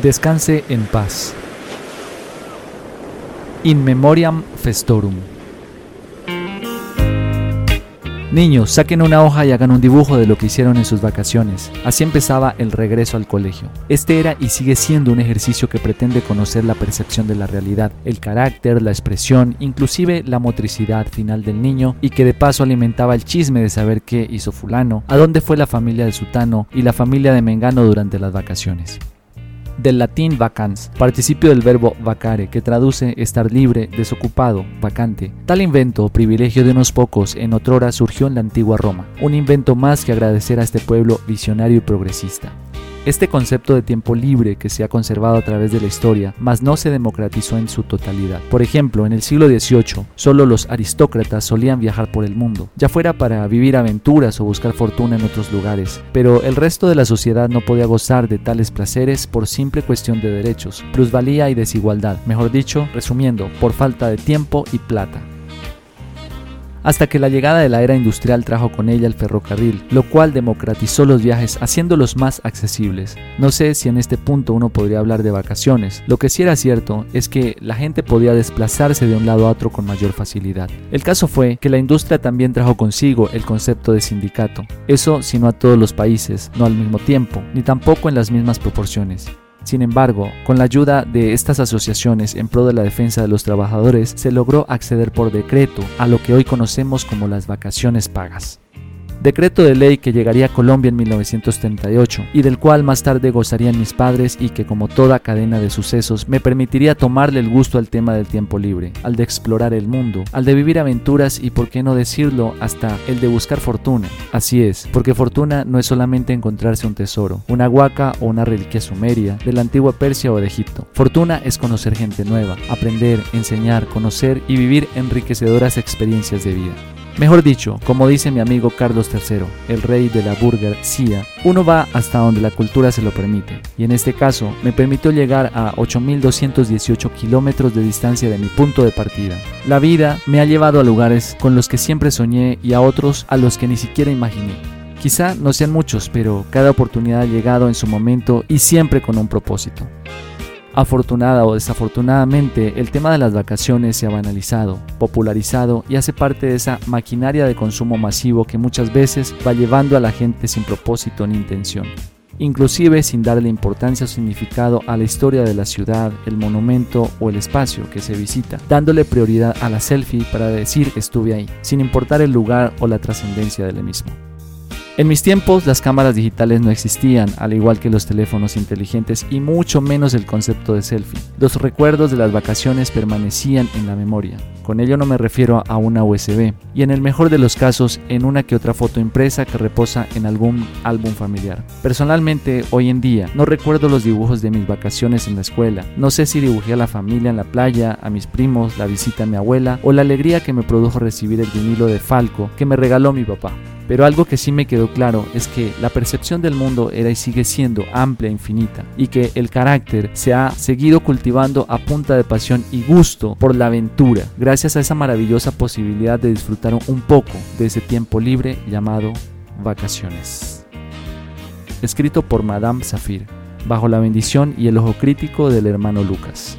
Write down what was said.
Descanse en paz. In memoriam festorum. Niños, saquen una hoja y hagan un dibujo de lo que hicieron en sus vacaciones. Así empezaba el regreso al colegio. Este era y sigue siendo un ejercicio que pretende conocer la percepción de la realidad, el carácter, la expresión, inclusive la motricidad final del niño y que de paso alimentaba el chisme de saber qué hizo fulano, a dónde fue la familia de Sutano y la familia de Mengano durante las vacaciones del latín vacans, participio del verbo vacare, que traduce estar libre, desocupado, vacante. Tal invento, privilegio de unos pocos, en otrora surgió en la antigua Roma, un invento más que agradecer a este pueblo visionario y progresista. Este concepto de tiempo libre que se ha conservado a través de la historia, mas no se democratizó en su totalidad. Por ejemplo, en el siglo XVIII, solo los aristócratas solían viajar por el mundo, ya fuera para vivir aventuras o buscar fortuna en otros lugares, pero el resto de la sociedad no podía gozar de tales placeres por simple cuestión de derechos, plusvalía y desigualdad, mejor dicho, resumiendo, por falta de tiempo y plata hasta que la llegada de la era industrial trajo con ella el ferrocarril, lo cual democratizó los viajes haciéndolos más accesibles. No sé si en este punto uno podría hablar de vacaciones, lo que sí era cierto es que la gente podía desplazarse de un lado a otro con mayor facilidad. El caso fue que la industria también trajo consigo el concepto de sindicato, eso si no a todos los países, no al mismo tiempo, ni tampoco en las mismas proporciones. Sin embargo, con la ayuda de estas asociaciones en pro de la defensa de los trabajadores, se logró acceder por decreto a lo que hoy conocemos como las vacaciones pagas decreto de ley que llegaría a Colombia en 1938 y del cual más tarde gozarían mis padres y que como toda cadena de sucesos me permitiría tomarle el gusto al tema del tiempo libre, al de explorar el mundo, al de vivir aventuras y por qué no decirlo hasta el de buscar fortuna. Así es, porque fortuna no es solamente encontrarse un tesoro, una huaca o una reliquia sumeria de la antigua Persia o de Egipto. Fortuna es conocer gente nueva, aprender, enseñar, conocer y vivir enriquecedoras experiencias de vida. Mejor dicho, como dice mi amigo Carlos III, el rey de la burguesía, uno va hasta donde la cultura se lo permite, y en este caso me permitió llegar a 8.218 kilómetros de distancia de mi punto de partida. La vida me ha llevado a lugares con los que siempre soñé y a otros a los que ni siquiera imaginé. Quizá no sean muchos, pero cada oportunidad ha llegado en su momento y siempre con un propósito. Afortunada o desafortunadamente, el tema de las vacaciones se ha banalizado, popularizado y hace parte de esa maquinaria de consumo masivo que muchas veces va llevando a la gente sin propósito ni intención, inclusive sin darle importancia o significado a la historia de la ciudad, el monumento o el espacio que se visita, dándole prioridad a la selfie para decir estuve ahí, sin importar el lugar o la trascendencia del mismo. En mis tiempos las cámaras digitales no existían, al igual que los teléfonos inteligentes y mucho menos el concepto de selfie. Los recuerdos de las vacaciones permanecían en la memoria. Con ello no me refiero a una USB, y en el mejor de los casos en una que otra foto impresa que reposa en algún álbum familiar. Personalmente, hoy en día, no recuerdo los dibujos de mis vacaciones en la escuela. No sé si dibujé a la familia en la playa, a mis primos, la visita a mi abuela o la alegría que me produjo recibir el vinilo de Falco que me regaló mi papá. Pero algo que sí me quedó claro es que la percepción del mundo era y sigue siendo amplia e infinita, y que el carácter se ha seguido cultivando a punta de pasión y gusto por la aventura, gracias a esa maravillosa posibilidad de disfrutar un poco de ese tiempo libre llamado vacaciones. Escrito por Madame Safir, bajo la bendición y el ojo crítico del hermano Lucas.